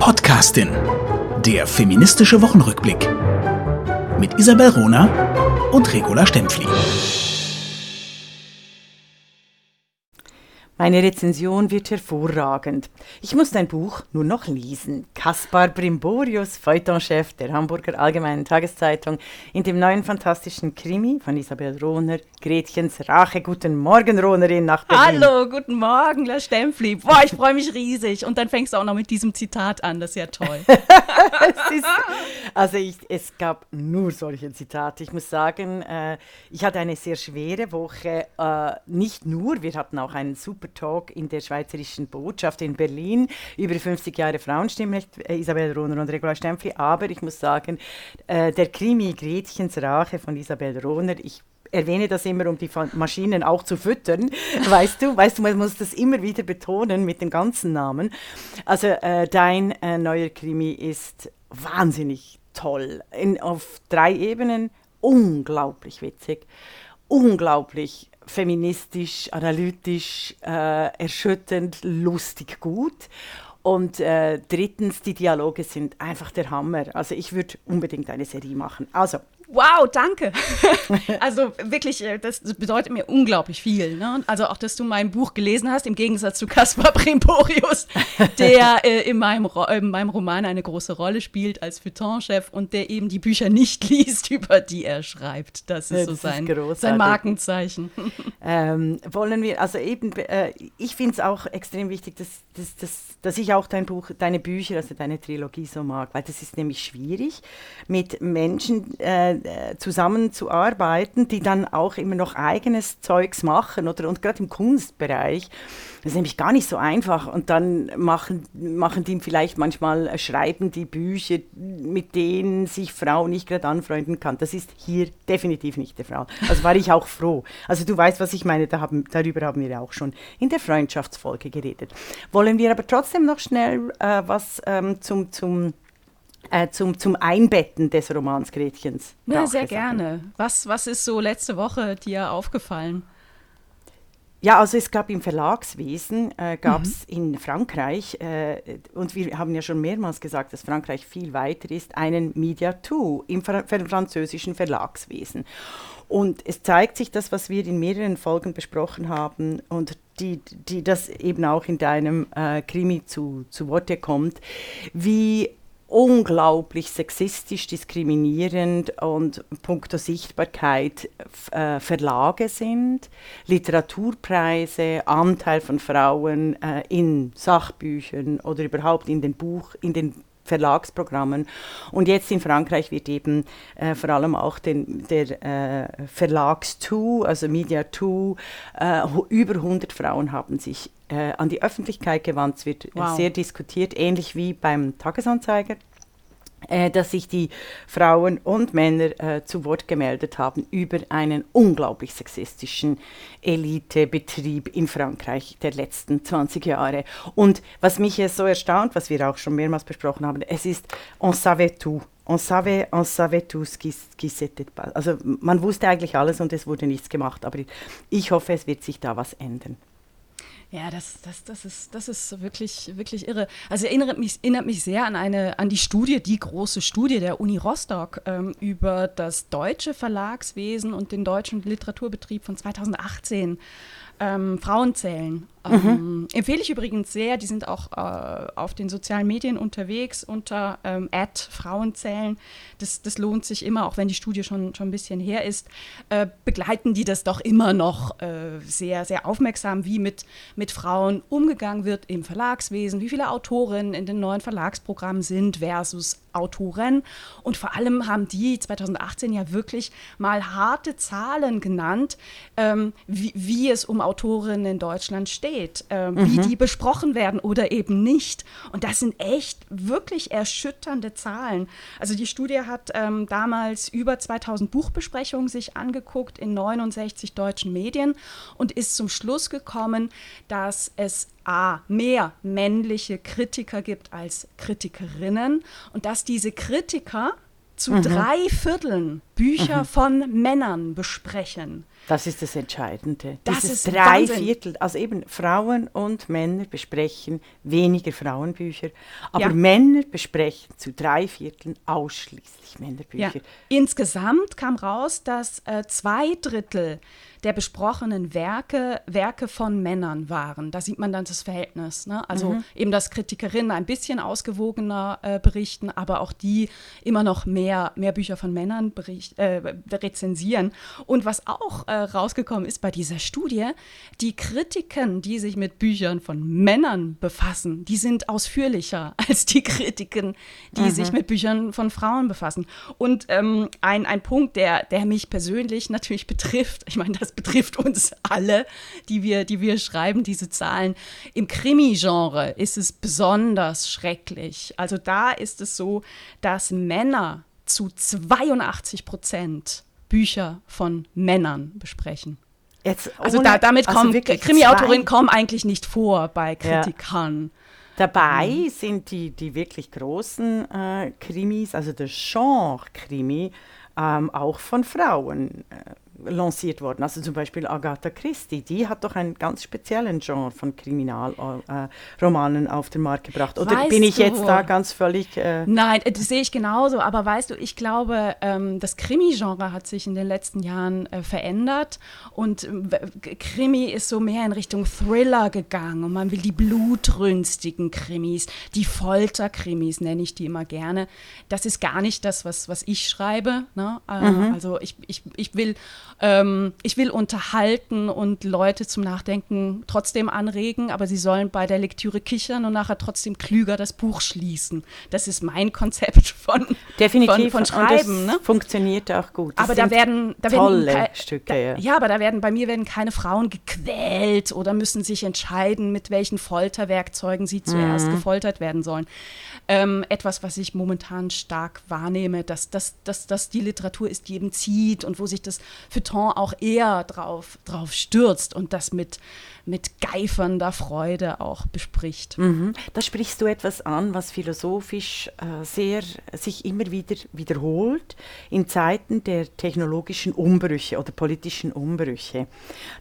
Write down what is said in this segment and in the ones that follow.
Podcastin. Der feministische Wochenrückblick. Mit Isabel Rona und Regula Stempfli. Meine Rezension wird hervorragend. Ich muss dein Buch nur noch lesen. Kaspar Brimborius, Feuilletonchef der Hamburger Allgemeinen Tageszeitung, in dem neuen fantastischen Krimi von Isabel Rohner, Gretchens Rache. Guten Morgen, Rohnerin nach Berlin. Hallo, guten Morgen, La Stempfli. Boah, ich freue mich riesig. Und dann fängst du auch noch mit diesem Zitat an, das ist ja toll. ist, also ich, es gab nur solche Zitate. Ich muss sagen, äh, ich hatte eine sehr schwere Woche. Äh, nicht nur, wir hatten auch einen super Talk in der Schweizerischen Botschaft in Berlin über 50 Jahre Frauenstimmrecht, Isabel Rohner und Regula Stempfli. Aber ich muss sagen, äh, der Krimi Gretchens Rache von Isabel Rohner, ich erwähne das immer, um die Maschinen auch zu füttern. Weißt du, weißt du, man muss das immer wieder betonen mit dem ganzen Namen. Also äh, dein äh, neuer Krimi ist wahnsinnig toll. In, auf drei Ebenen unglaublich witzig, unglaublich feministisch, analytisch, äh, erschütternd, lustig, gut. Und äh, drittens, die Dialoge sind einfach der Hammer. Also ich würde unbedingt eine Serie machen. Also Wow, danke. also wirklich, äh, das bedeutet mir unglaublich viel. Ne? Also auch, dass du mein Buch gelesen hast, im Gegensatz zu Caspar Primporius, der äh, in, meinem in meinem Roman eine große Rolle spielt als Feuilletonchef und der eben die Bücher nicht liest, über die er schreibt. Das ist ja, so sein, ist sein Markenzeichen. Ähm, wollen wir, also eben, äh, ich finde es auch extrem wichtig, dass, dass, dass, dass ich auch dein Buch, deine Bücher, also deine Trilogie so mag, weil das ist nämlich schwierig, mit Menschen äh, äh, zusammenzuarbeiten, die dann auch immer noch eigenes Zeugs machen oder und gerade im Kunstbereich. Das ist nämlich gar nicht so einfach. Und dann machen, machen die vielleicht manchmal, äh, schreiben die Bücher, mit denen sich Frau nicht gerade anfreunden kann. Das ist hier definitiv nicht der Fall. Also war ich auch froh. Also du weißt, was ich meine, da haben, darüber haben wir auch schon in der Freundschaftsfolge geredet. Wollen wir aber trotzdem noch schnell äh, was ähm, zum, zum äh, zum, zum Einbetten des Romans Gretchens. Ja, sehr gerne. Was, was ist so letzte Woche dir aufgefallen? Ja, also es gab im Verlagswesen, äh, gab es mhm. in Frankreich, äh, und wir haben ja schon mehrmals gesagt, dass Frankreich viel weiter ist, einen Mediatou im fr französischen Verlagswesen. Und es zeigt sich das, was wir in mehreren Folgen besprochen haben und die, die das eben auch in deinem äh, Krimi zu, zu Worte kommt, wie unglaublich sexistisch, diskriminierend und puncto Sichtbarkeit äh, Verlage sind, Literaturpreise, Anteil von Frauen äh, in Sachbüchern oder überhaupt in den Buch, in den Verlagsprogrammen. Und jetzt in Frankreich wird eben äh, vor allem auch den, der äh, Verlags-2, also Media 2, äh, über 100 Frauen haben sich äh, an die Öffentlichkeit gewandt. Es wird wow. sehr diskutiert, ähnlich wie beim Tagesanzeiger äh, dass sich die Frauen und Männer äh, zu Wort gemeldet haben über einen unglaublich sexistischen Elitebetrieb in Frankreich der letzten 20 Jahre. Und was mich jetzt so erstaunt, was wir auch schon mehrmals besprochen haben, es ist on savait tout. On savait, on savait tout ce qui, qui s'était Also man wusste eigentlich alles und es wurde nichts gemacht, aber ich hoffe, es wird sich da was ändern. Ja, das, das, das, ist, das ist wirklich, wirklich irre. Also erinnert mich, erinnert mich sehr an, eine, an die Studie, die große Studie der Uni Rostock ähm, über das deutsche Verlagswesen und den deutschen Literaturbetrieb von 2018. Ähm, Frauenzählen. Ähm, empfehle ich übrigens sehr, die sind auch äh, auf den sozialen Medien unterwegs unter ähm, Frauenzählen. Das, das lohnt sich immer, auch wenn die Studie schon, schon ein bisschen her ist, äh, begleiten die das doch immer noch äh, sehr, sehr aufmerksam, wie mit, mit Frauen umgegangen wird im Verlagswesen, wie viele Autorinnen in den neuen Verlagsprogrammen sind versus Autoren. Und vor allem haben die 2018 ja wirklich mal harte Zahlen genannt, ähm, wie, wie es um Autorinnen in Deutschland steht steht, äh, mhm. wie die besprochen werden oder eben nicht. Und das sind echt wirklich erschütternde Zahlen. Also die Studie hat ähm, damals über 2000 Buchbesprechungen sich angeguckt in 69 deutschen Medien und ist zum Schluss gekommen, dass es A, mehr männliche Kritiker gibt als Kritikerinnen und dass diese Kritiker zu mhm. drei Vierteln Bücher mhm. von Männern besprechen. Das ist das Entscheidende. Das Dieses ist drei Wahnsinn. Viertel, also eben Frauen und Männer besprechen weniger Frauenbücher, aber ja. Männer besprechen zu drei Vierteln ausschließlich Männerbücher. Ja. Insgesamt kam raus, dass äh, zwei Drittel der besprochenen Werke Werke von Männern waren. Da sieht man dann das Verhältnis. Ne? Also mhm. eben, dass Kritikerinnen ein bisschen ausgewogener äh, berichten, aber auch die immer noch mehr, mehr Bücher von Männern bericht, äh, rezensieren. Und was auch äh, rausgekommen ist bei dieser Studie, die Kritiken, die sich mit Büchern von Männern befassen, die sind ausführlicher als die Kritiken, die mhm. sich mit Büchern von Frauen befassen. Und ähm, ein, ein Punkt, der, der mich persönlich natürlich betrifft, ich meine, das das betrifft uns alle, die wir, die wir schreiben, diese Zahlen. Im Krimi-Genre ist es besonders schrecklich. Also da ist es so, dass Männer zu 82 Prozent Bücher von Männern besprechen. Jetzt also da, damit also kommen Krimi-Autorinnen kommen eigentlich nicht vor bei Kritikern. Ja. Dabei mhm. sind die, die wirklich großen äh, Krimis, also der Genre-Krimi, ähm, auch von Frauen äh, lanciert worden. Also zum Beispiel Agatha Christie, die hat doch einen ganz speziellen Genre von Kriminalromanen äh, auf den Markt gebracht. Oder weißt bin ich du, jetzt da ganz völlig... Äh Nein, das sehe ich genauso. Aber weißt du, ich glaube, ähm, das Krimi-Genre hat sich in den letzten Jahren äh, verändert und äh, Krimi ist so mehr in Richtung Thriller gegangen und man will die blutrünstigen Krimis, die Folterkrimis nenne ich die immer gerne. Das ist gar nicht das, was, was ich schreibe. Ne? Äh, mhm. Also ich, ich, ich will ähm, ich will unterhalten und Leute zum Nachdenken trotzdem anregen, aber sie sollen bei der Lektüre kichern und nachher trotzdem klüger das Buch schließen. Das ist mein Konzept von, Definitiv. von, von Schreiben. Ne? Funktioniert auch gut. Das aber da werden, da tolle werden Stücke. Da, ja. ja, aber da werden bei mir werden keine Frauen gequält oder müssen sich entscheiden, mit welchen Folterwerkzeugen sie zuerst mhm. gefoltert werden sollen. Ähm, etwas, was ich momentan stark wahrnehme, dass, dass, dass, dass die Literatur ist, die eben zieht und wo sich das Feuilleton auch eher drauf, drauf stürzt und das mit, mit geifernder Freude auch bespricht. Mhm. Da sprichst du etwas an, was philosophisch äh, sehr sich immer wieder wiederholt in Zeiten der technologischen Umbrüche oder politischen Umbrüche.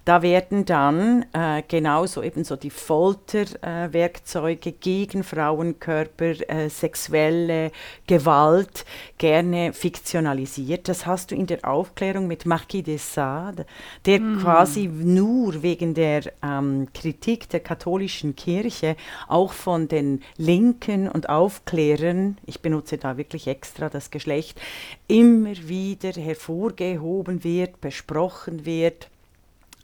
Da werden dann äh, genauso ebenso die Folterwerkzeuge äh, gegen Frauenkörper, äh, sexuelle Gewalt gerne fiktionalisiert. Das hast du in der Aufklärung mit Marquis de Sade, der mhm. quasi nur wegen der ähm, Kritik der katholischen Kirche auch von den Linken und Aufklärern, ich benutze da wirklich extra das Geschlecht, immer wieder hervorgehoben wird, besprochen wird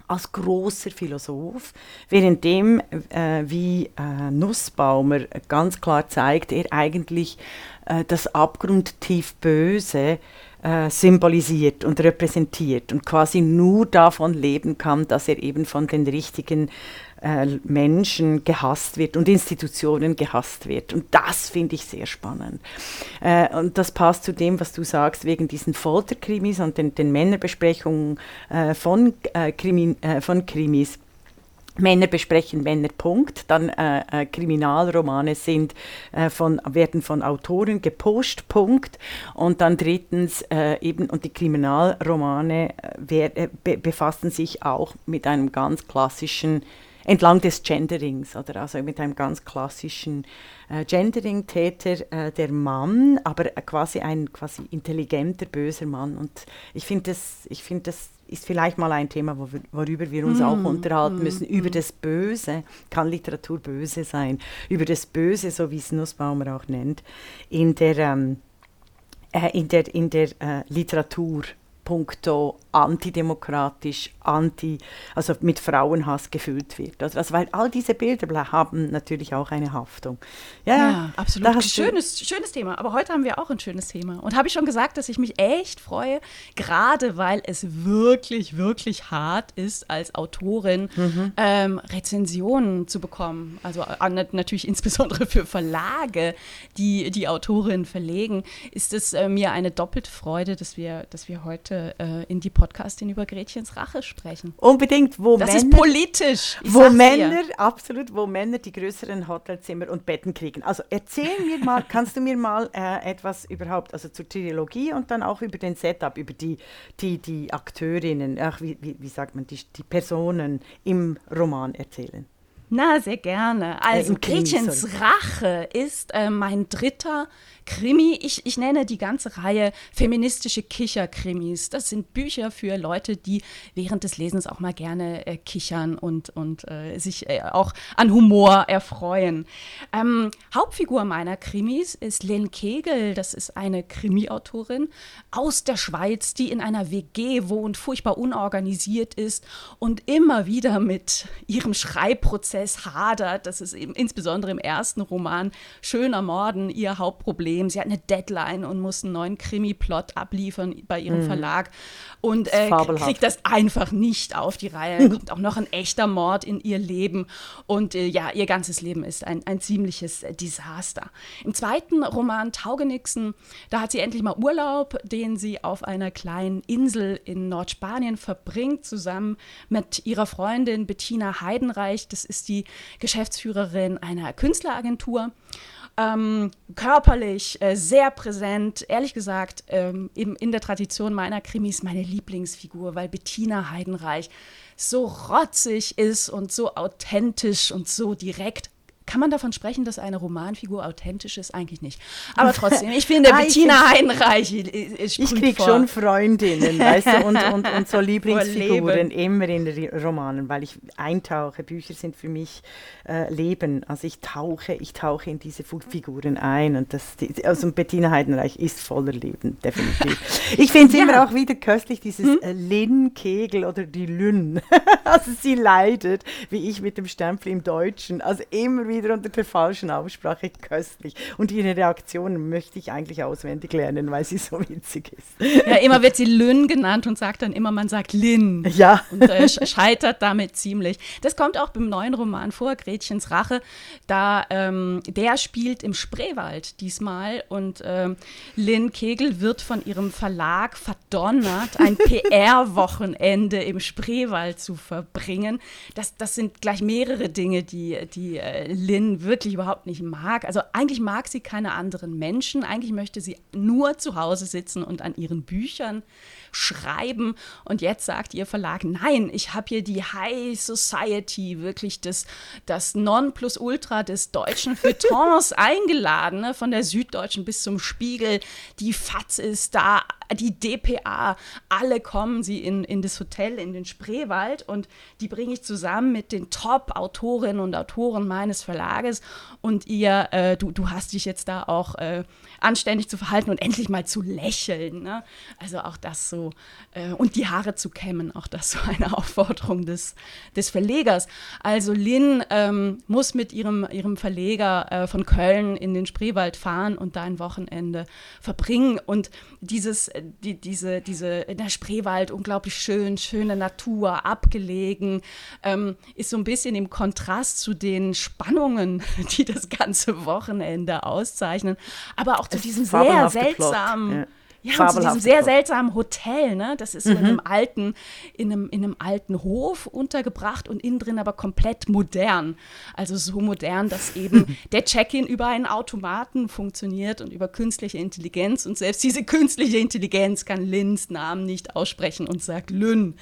als großer Philosoph, währenddem, äh, wie äh, Nussbaumer ganz klar zeigt, er eigentlich äh, das abgrundtief Böse äh, symbolisiert und repräsentiert und quasi nur davon leben kann, dass er eben von den richtigen äh, Menschen gehasst wird und Institutionen gehasst wird. Und das finde ich sehr spannend. Äh, und das passt zu dem, was du sagst, wegen diesen Folterkrimis und den, den Männerbesprechungen äh, von, äh, Krimi, von Krimis. Männer besprechen Männer, Punkt. Dann äh, äh, Kriminalromane sind, äh, von, werden von Autoren geposcht, Punkt. Und dann drittens äh, eben, und die Kriminalromane äh, wer, äh, be befassen sich auch mit einem ganz klassischen, entlang des Genderings, oder also mit einem ganz klassischen Gendering-Täter, der Mann, aber quasi ein quasi intelligenter, böser Mann. Und ich finde das, ich find das ist vielleicht mal ein Thema, worüber wir uns mm, auch unterhalten mm, müssen. Über mm. das Böse, kann Literatur böse sein? Über das Böse, so wie es Nussbaumer auch nennt, in der, ähm, äh, in der, in der äh, Literatur puncto antidemokratisch, anti, also mit Frauenhass gefüllt wird. Also, also weil all diese Bilder haben natürlich auch eine Haftung. Ja, ja absolut. Schönes, schönes Thema. Aber heute haben wir auch ein schönes Thema. Und habe ich schon gesagt, dass ich mich echt freue, gerade weil es wirklich, wirklich hart ist, als Autorin mhm. ähm, Rezensionen zu bekommen. Also äh, natürlich insbesondere für Verlage, die die Autorin verlegen, ist es äh, mir eine doppelte Freude, dass wir, dass wir heute heute äh, in die Podcastin über Gretchens Rache sprechen. Unbedingt, wo das Männer, ist politisch. wo Männer, dir. absolut, wo Männer die größeren Hotelzimmer und Betten kriegen. Also erzähl mir mal, kannst du mir mal äh, etwas überhaupt, also zur Trilogie und dann auch über den Setup, über die, die, die Akteurinnen, ach, wie, wie, wie sagt man, die, die Personen im Roman erzählen? Na, sehr gerne. Also, äh, Gretchens Rache ist äh, mein dritter Krimi. Ich, ich nenne die ganze Reihe feministische Kicherkrimis. Das sind Bücher für Leute, die während des Lesens auch mal gerne äh, kichern und, und äh, sich äh, auch an Humor erfreuen. Ähm, Hauptfigur meiner Krimis ist Lynn Kegel. Das ist eine Krimiautorin aus der Schweiz, die in einer WG wohnt, furchtbar unorganisiert ist und immer wieder mit ihrem Schreibprozess hadert. Das ist eben insbesondere im ersten Roman Schöner Morden ihr Hauptproblem Problem. Sie hat eine Deadline und muss einen neuen Krimi-Plot abliefern bei ihrem mhm. Verlag und äh, kriegt das einfach nicht auf die Reihe. Kommt auch noch ein echter Mord in ihr Leben und äh, ja, ihr ganzes Leben ist ein, ein ziemliches äh, Desaster. Im zweiten Roman Taugenixen, da hat sie endlich mal Urlaub, den sie auf einer kleinen Insel in Nordspanien verbringt, zusammen mit ihrer Freundin Bettina Heidenreich. Das ist die Geschäftsführerin einer Künstleragentur ähm, körperlich äh, sehr präsent. Ehrlich gesagt, ähm, eben in der Tradition meiner Krimis meine Lieblingsfigur, weil Bettina Heidenreich so rotzig ist und so authentisch und so direkt kann man davon sprechen, dass eine Romanfigur authentisch ist? Eigentlich nicht. Aber trotzdem, ich finde, ah, Bettina Heinreich ist Ich kriege schon Freundinnen, weißt du, und, und, und so Lieblingsfiguren immer in Romanen, weil ich eintauche. Bücher sind für mich äh, Leben. Also ich tauche, ich tauche in diese Figuren ein. Und das, die, also Bettina Heidenreich ist voller Leben, definitiv. Ich finde es ja. immer auch wieder köstlich, dieses hm? Äh, Lynn-Kegel oder die Lynn. also sie leidet, wie ich mit dem Stempel im Deutschen. Also immer wieder wieder unter der falschen Aussprache köstlich. Und ihre Reaktionen möchte ich eigentlich auswendig lernen, weil sie so witzig ist. Ja, immer wird sie Lynn genannt und sagt dann immer, man sagt Lynn. Ja. Und äh, scheitert damit ziemlich. Das kommt auch beim neuen Roman vor, Gretchens Rache. Da, ähm, der spielt im Spreewald diesmal und ähm, Lynn Kegel wird von ihrem Verlag verdonnert, ein PR-Wochenende im Spreewald zu verbringen. Das, das sind gleich mehrere Dinge, die, die äh, Lynn wirklich überhaupt nicht mag. Also eigentlich mag sie keine anderen Menschen. Eigentlich möchte sie nur zu Hause sitzen und an ihren Büchern schreiben. Und jetzt sagt ihr Verlag, nein, ich habe hier die High Society, wirklich das, das Nonplusultra des deutschen Feuilletons eingeladen, ne? von der Süddeutschen bis zum Spiegel. Die FAZ ist da, die DPA, alle kommen sie in, in das Hotel, in den Spreewald und die bringe ich zusammen mit den Top-Autorinnen und Autoren meines Verlages und ihr, äh, du, du hast dich jetzt da auch äh, anständig zu verhalten und endlich mal zu lächeln. Ne? Also auch das so äh, und die Haare zu kämmen, auch das so eine Aufforderung des, des Verlegers. Also Lynn ähm, muss mit ihrem, ihrem Verleger äh, von Köln in den Spreewald fahren und da ein Wochenende verbringen und dieses, die, diese, diese, in der Spreewald unglaublich schön, schöne Natur, abgelegen, ähm, ist so ein bisschen im Kontrast zu den Spannungen, die das ganze Wochenende auszeichnen, aber auch zu diesem sehr seltsamen. Ja zu diesem sehr seltsamen Hotel, ne? Das ist so mhm. in einem alten, in einem, in einem alten Hof untergebracht und innen drin aber komplett modern. Also so modern, dass eben der Check-in über einen Automaten funktioniert und über künstliche Intelligenz. Und selbst diese künstliche Intelligenz kann Lins Namen nicht aussprechen und sagt Lynn.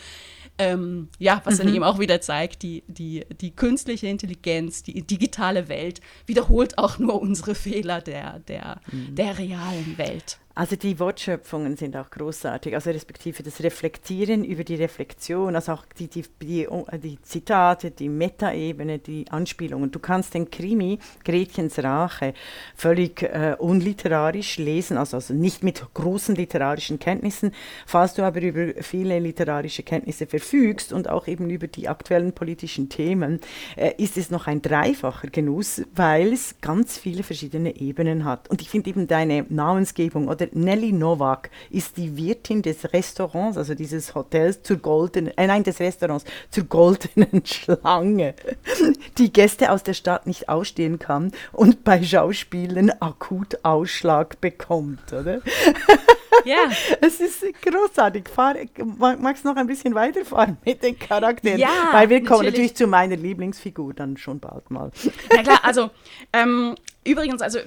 Ähm, ja, was dann mhm. eben auch wieder zeigt, die, die, die künstliche Intelligenz, die digitale Welt wiederholt auch nur unsere Fehler der, der, mhm. der realen Welt. Also die Wortschöpfungen sind auch großartig, also respektive das Reflektieren über die Reflexion, also auch die, die, die, die Zitate, die Metaebene, die Anspielungen. Du kannst den Krimi Gretchens Rache völlig äh, unliterarisch lesen, also, also nicht mit großen literarischen Kenntnissen. Falls du aber über viele literarische Kenntnisse verfügst und auch eben über die aktuellen politischen Themen, äh, ist es noch ein dreifacher Genuss, weil es ganz viele verschiedene Ebenen hat. Und ich finde eben deine Namensgebung oder oder Nelly Novak ist die Wirtin des Restaurants, also dieses Hotels zur goldenen, äh, nein, des Restaurants zur goldenen Schlange, die Gäste aus der Stadt nicht ausstehen kann und bei Schauspielen akut Ausschlag bekommt, oder? Ja. Es ist großartig. Fahr, magst du noch ein bisschen weiterfahren mit den Charakteren? Ja, Weil wir kommen natürlich. natürlich zu meiner Lieblingsfigur dann schon bald mal. Na klar, also ähm, übrigens, also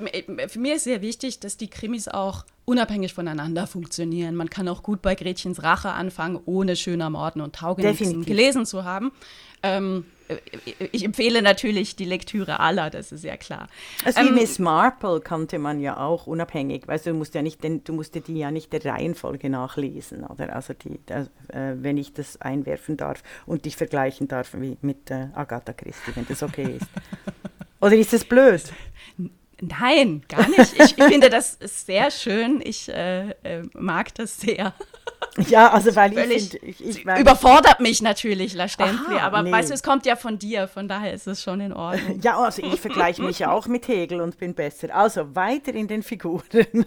für mich ist sehr wichtig, dass die Krimis auch unabhängig voneinander funktionieren. Man kann auch gut bei Gretchens Rache anfangen, ohne schöner Morden und Taugenichtsen gelesen zu haben. Ähm, ich empfehle natürlich die Lektüre aller, das ist ja klar. Also ähm, Miss Marple kannte man ja auch unabhängig, weißt du, musst ja nicht, den, du musst die ja nicht der Reihenfolge nachlesen, oder? Also die, äh, wenn ich das einwerfen darf und dich vergleichen darf wie mit äh, Agatha Christie, wenn das okay ist. oder ist das blöd? Nein, gar nicht. Ich, ich finde das sehr schön. Ich äh, äh, mag das sehr. Ja, also weil Völlig ich, ich, ich mein, Überfordert mich natürlich, La Stempli, aber nee. weißt du, es kommt ja von dir, von daher ist es schon in Ordnung. Ja, also ich vergleiche mich ja auch mit Hegel und bin besser. Also weiter in den Figuren.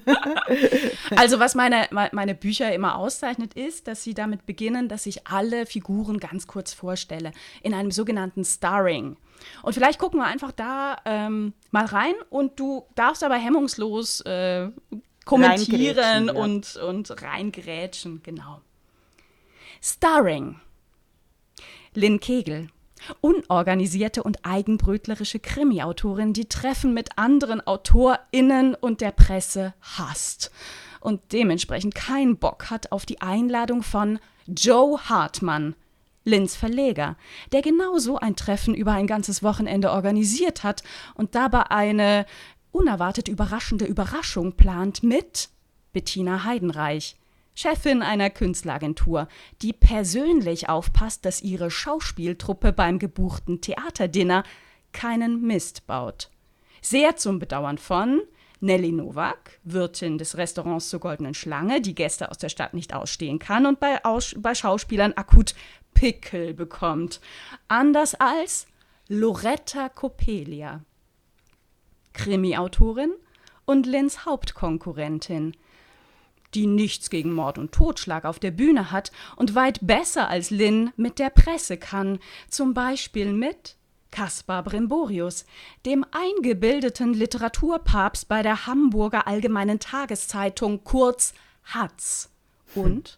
Also was meine, meine Bücher immer auszeichnet, ist, dass sie damit beginnen, dass ich alle Figuren ganz kurz vorstelle, in einem sogenannten Starring. Und vielleicht gucken wir einfach da ähm, mal rein und du darfst aber hemmungslos äh, kommentieren ja. und, und reingrätschen, genau. Starring. Lynn Kegel. Unorganisierte und eigenbrötlerische Krimi-Autorin, die Treffen mit anderen AutorInnen und der Presse hasst und dementsprechend keinen Bock hat auf die Einladung von Joe Hartmann, Lins Verleger, der genauso ein Treffen über ein ganzes Wochenende organisiert hat und dabei eine unerwartet überraschende Überraschung plant mit Bettina Heidenreich, Chefin einer Künstleragentur, die persönlich aufpasst, dass ihre Schauspieltruppe beim gebuchten Theaterdinner keinen Mist baut. Sehr zum Bedauern von Nelly Nowak, Wirtin des Restaurants zur Goldenen Schlange, die Gäste aus der Stadt nicht ausstehen kann und bei, aus bei Schauspielern akut Pickel bekommt. Anders als Loretta Coppelia, Krimi-Autorin und Lins Hauptkonkurrentin, die nichts gegen Mord und Totschlag auf der Bühne hat und weit besser als Lin mit der Presse kann, zum Beispiel mit Kaspar Brimborius, dem eingebildeten Literaturpapst bei der Hamburger Allgemeinen Tageszeitung, kurz Hatz, und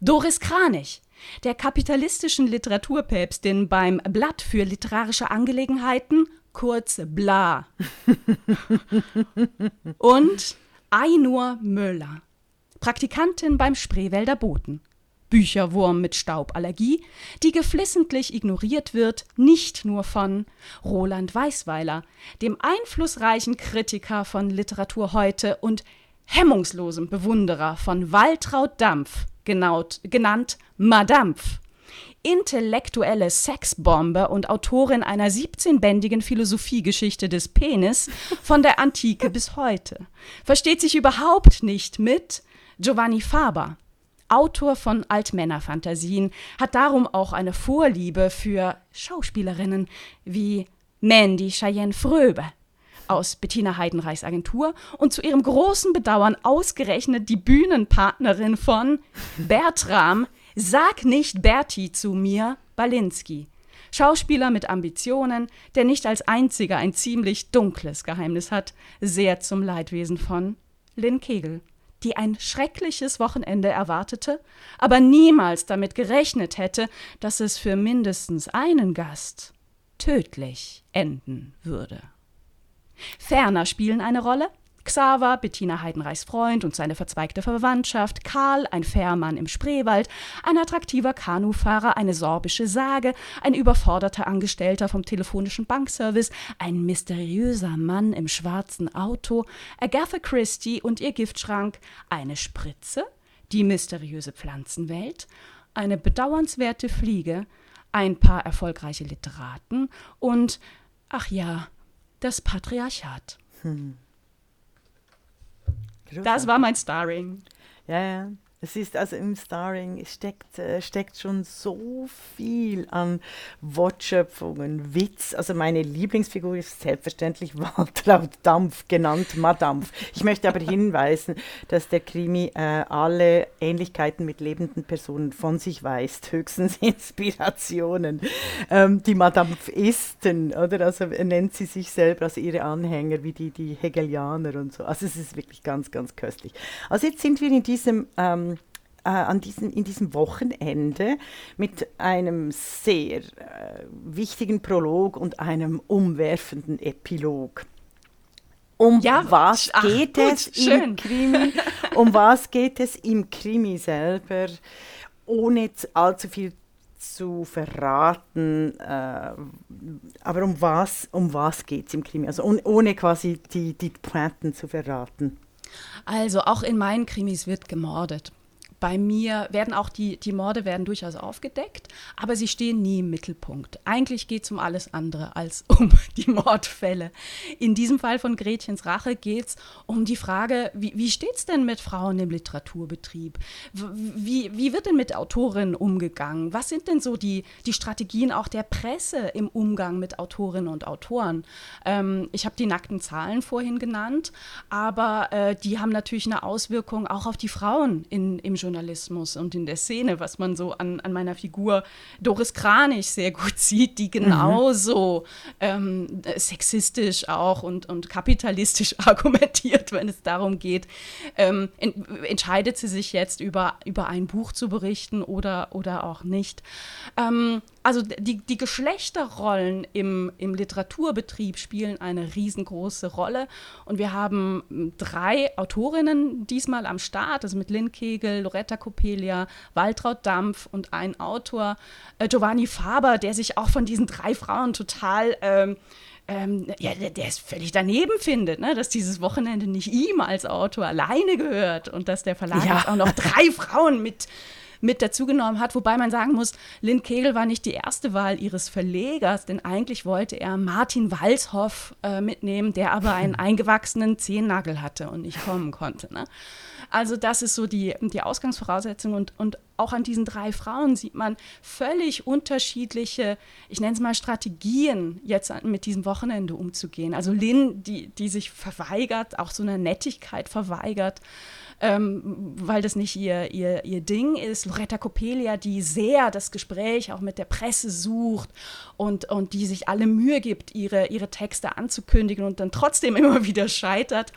Doris Kranich, der kapitalistischen Literaturpäpstin beim Blatt für literarische Angelegenheiten, kurz Bla. Und Ainur Möller, Praktikantin beim Spreewälder Boten. Bücherwurm mit Stauballergie, die geflissentlich ignoriert wird, nicht nur von Roland Weisweiler, dem einflussreichen Kritiker von Literatur heute und hemmungslosem Bewunderer von Waltraud Dampf, genaut, genannt Madampf intellektuelle Sexbombe und Autorin einer 17-bändigen Philosophiegeschichte des Penis von der Antike bis heute. Versteht sich überhaupt nicht mit Giovanni Faber. Autor von Altmännerfantasien, hat darum auch eine Vorliebe für Schauspielerinnen wie Mandy Cheyenne Fröbe aus Bettina Heidenreichs Agentur und zu ihrem großen Bedauern ausgerechnet die Bühnenpartnerin von Bertram Sag nicht Berti zu mir, Balinski. Schauspieler mit Ambitionen, der nicht als einziger ein ziemlich dunkles Geheimnis hat, sehr zum Leidwesen von Lynn Kegel, die ein schreckliches Wochenende erwartete, aber niemals damit gerechnet hätte, dass es für mindestens einen Gast tödlich enden würde. Ferner spielen eine Rolle. Xaver, Bettina Heidenreichs Freund und seine verzweigte Verwandtschaft, Karl, ein Fährmann im Spreewald, ein attraktiver Kanufahrer, eine sorbische Sage, ein überforderter Angestellter vom telefonischen Bankservice, ein mysteriöser Mann im schwarzen Auto, Agatha Christie und ihr Giftschrank, eine Spritze, die mysteriöse Pflanzenwelt, eine bedauernswerte Fliege, ein paar erfolgreiche Literaten und, ach ja, das Patriarchat. Hm. Das war mein Starring. Ja, ja. Es ist also im Starring steckt, äh, steckt schon so viel an Wortschöpfungen, Witz. Also meine Lieblingsfigur ist selbstverständlich Waltraud Dampf, genannt Madampf. Ich möchte aber hinweisen, dass der Krimi äh, alle Ähnlichkeiten mit lebenden Personen von sich weist, höchstens Inspirationen. Ähm, die Madampf Isten, oder? Also nennt sie sich selber als ihre Anhänger, wie die, die Hegelianer und so. Also es ist wirklich ganz, ganz köstlich. Also jetzt sind wir in diesem ähm, äh, an diesem, in diesem Wochenende mit einem sehr äh, wichtigen Prolog und einem umwerfenden Epilog. Um ja, was ach, geht gut, es schön. im Krimi? Um was geht es im Krimi selber, ohne allzu viel zu verraten, äh, aber um was, um was geht es im Krimi? Also un, ohne quasi die, die Pointen zu verraten. Also auch in meinen Krimis wird gemordet bei mir werden auch die, die Morde werden durchaus aufgedeckt, aber sie stehen nie im Mittelpunkt. Eigentlich geht es um alles andere als um die Mordfälle. In diesem Fall von Gretchens Rache geht es um die Frage, wie, wie steht es denn mit Frauen im Literaturbetrieb? Wie, wie wird denn mit Autorinnen umgegangen? Was sind denn so die, die Strategien auch der Presse im Umgang mit Autorinnen und Autoren? Ähm, ich habe die nackten Zahlen vorhin genannt, aber äh, die haben natürlich eine Auswirkung auch auf die Frauen in, im Journalismus. Journalismus und in der Szene, was man so an, an meiner Figur Doris Kranich sehr gut sieht, die genauso mhm. ähm, sexistisch auch und, und kapitalistisch argumentiert, wenn es darum geht, ähm, en entscheidet sie sich jetzt über, über ein Buch zu berichten oder, oder auch nicht. Ähm, also die, die Geschlechterrollen im, im Literaturbetrieb spielen eine riesengroße Rolle. Und wir haben drei Autorinnen diesmal am Start, also mit Lynn Kegel, Loretta Coppelia, Waltraud Dampf und ein Autor, äh, Giovanni Faber, der sich auch von diesen drei Frauen total... Ähm, ähm, ja, der, der, es völlig daneben findet, ne? dass dieses Wochenende nicht ihm als Autor alleine gehört und dass der Verlag ja. auch noch drei Frauen mit mit dazugenommen hat. Wobei man sagen muss, Lynn Kegel war nicht die erste Wahl ihres Verlegers, denn eigentlich wollte er Martin Walshoff äh, mitnehmen, der aber einen eingewachsenen Zehennagel hatte und nicht kommen konnte. Ne? Also das ist so die, die Ausgangsvoraussetzung und, und auch an diesen drei Frauen sieht man völlig unterschiedliche, ich nenne es mal Strategien, jetzt mit diesem Wochenende umzugehen. Also Lynn, die, die sich verweigert, auch so eine Nettigkeit verweigert ähm, weil das nicht ihr, ihr, ihr Ding ist. Loretta Coppelia, die sehr das Gespräch auch mit der Presse sucht und, und die sich alle Mühe gibt, ihre, ihre Texte anzukündigen und dann trotzdem immer wieder scheitert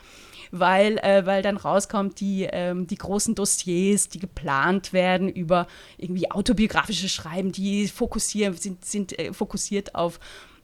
weil, äh, weil dann rauskommt, die, ähm, die großen Dossiers, die geplant werden über irgendwie autobiografische Schreiben, die fokussieren, sind, sind äh, fokussiert auf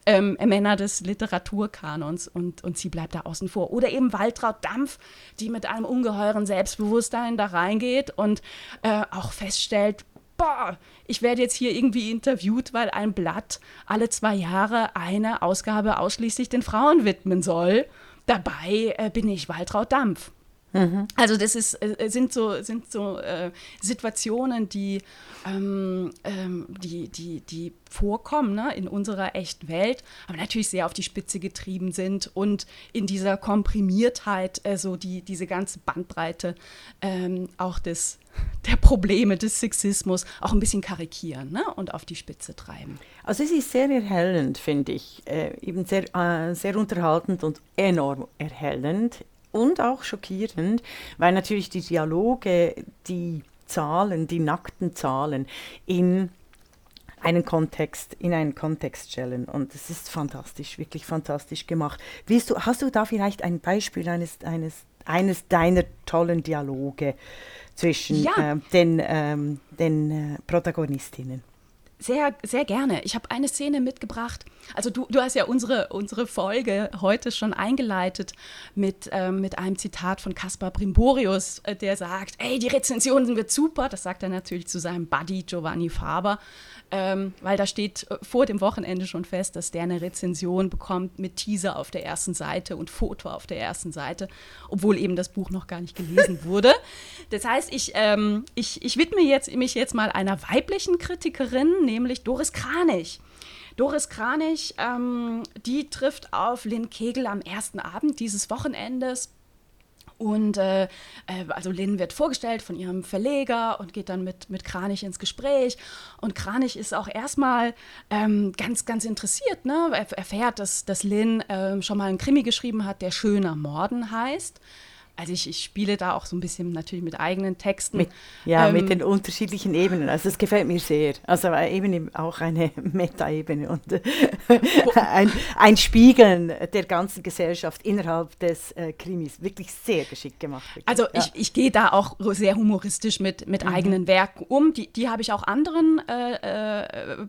ähm, Männer des Literaturkanons und, und sie bleibt da außen vor. Oder eben Waltraud Dampf, die mit einem ungeheuren Selbstbewusstsein da reingeht und äh, auch feststellt, boah, ich werde jetzt hier irgendwie interviewt, weil ein Blatt alle zwei Jahre eine Ausgabe ausschließlich den Frauen widmen soll. Dabei äh, bin ich Waltraud Dampf. Mhm. Also das ist, äh, sind so, sind so äh, Situationen, die, ähm, ähm, die, die, die vorkommen ne, in unserer echten Welt, aber natürlich sehr auf die Spitze getrieben sind und in dieser Komprimiertheit, also die, diese ganze Bandbreite ähm, auch des, der Probleme des Sexismus auch ein bisschen karikieren ne, und auf die Spitze treiben. Also es ist sehr erhellend, finde ich, äh, eben sehr, äh, sehr unterhaltend und enorm erhellend und auch schockierend, weil natürlich die Dialoge, die Zahlen, die nackten Zahlen in einen Kontext, in einen Kontext stellen. Und es ist fantastisch, wirklich fantastisch gemacht. Willst du, hast du da vielleicht ein Beispiel eines, eines, eines deiner tollen Dialoge zwischen ja. äh, den, ähm, den äh, Protagonistinnen? Sehr, sehr gerne. Ich habe eine Szene mitgebracht. Also du, du hast ja unsere, unsere Folge heute schon eingeleitet mit, ähm, mit einem Zitat von Caspar Brimborius, äh, der sagt, ey, die Rezensionen wird super. Das sagt er natürlich zu seinem Buddy Giovanni Faber ähm, weil da steht äh, vor dem Wochenende schon fest, dass der eine Rezension bekommt mit Teaser auf der ersten Seite und Foto auf der ersten Seite, obwohl eben das Buch noch gar nicht gelesen wurde. Das heißt, ich, ähm, ich, ich widme jetzt, mich jetzt mal einer weiblichen Kritikerin, nämlich Doris Kranich. Doris Kranich, ähm, die trifft auf Lynn Kegel am ersten Abend dieses Wochenendes Und äh, äh, also Lynn wird vorgestellt von ihrem Verleger und geht dann mit, mit Kranich ins Gespräch. Und Kranich ist auch erstmal ähm, ganz, ganz interessiert. Ne? Er erfährt, dass, dass Lynn äh, schon mal einen Krimi geschrieben hat, der Schöner Morden heißt also ich, ich, spiele da auch so ein bisschen natürlich mit eigenen Texten. Mit, ja, ähm, mit den unterschiedlichen Ebenen. Also es gefällt mir sehr. Also eben auch eine Meta-Ebene und äh, ein, ein, Spiegeln der ganzen Gesellschaft innerhalb des äh, Krimis. Wirklich sehr geschickt gemacht. Wirklich. Also ja. ich, ich gehe da auch sehr humoristisch mit, mit mhm. eigenen Werken um. Die, die habe ich auch anderen, äh, äh,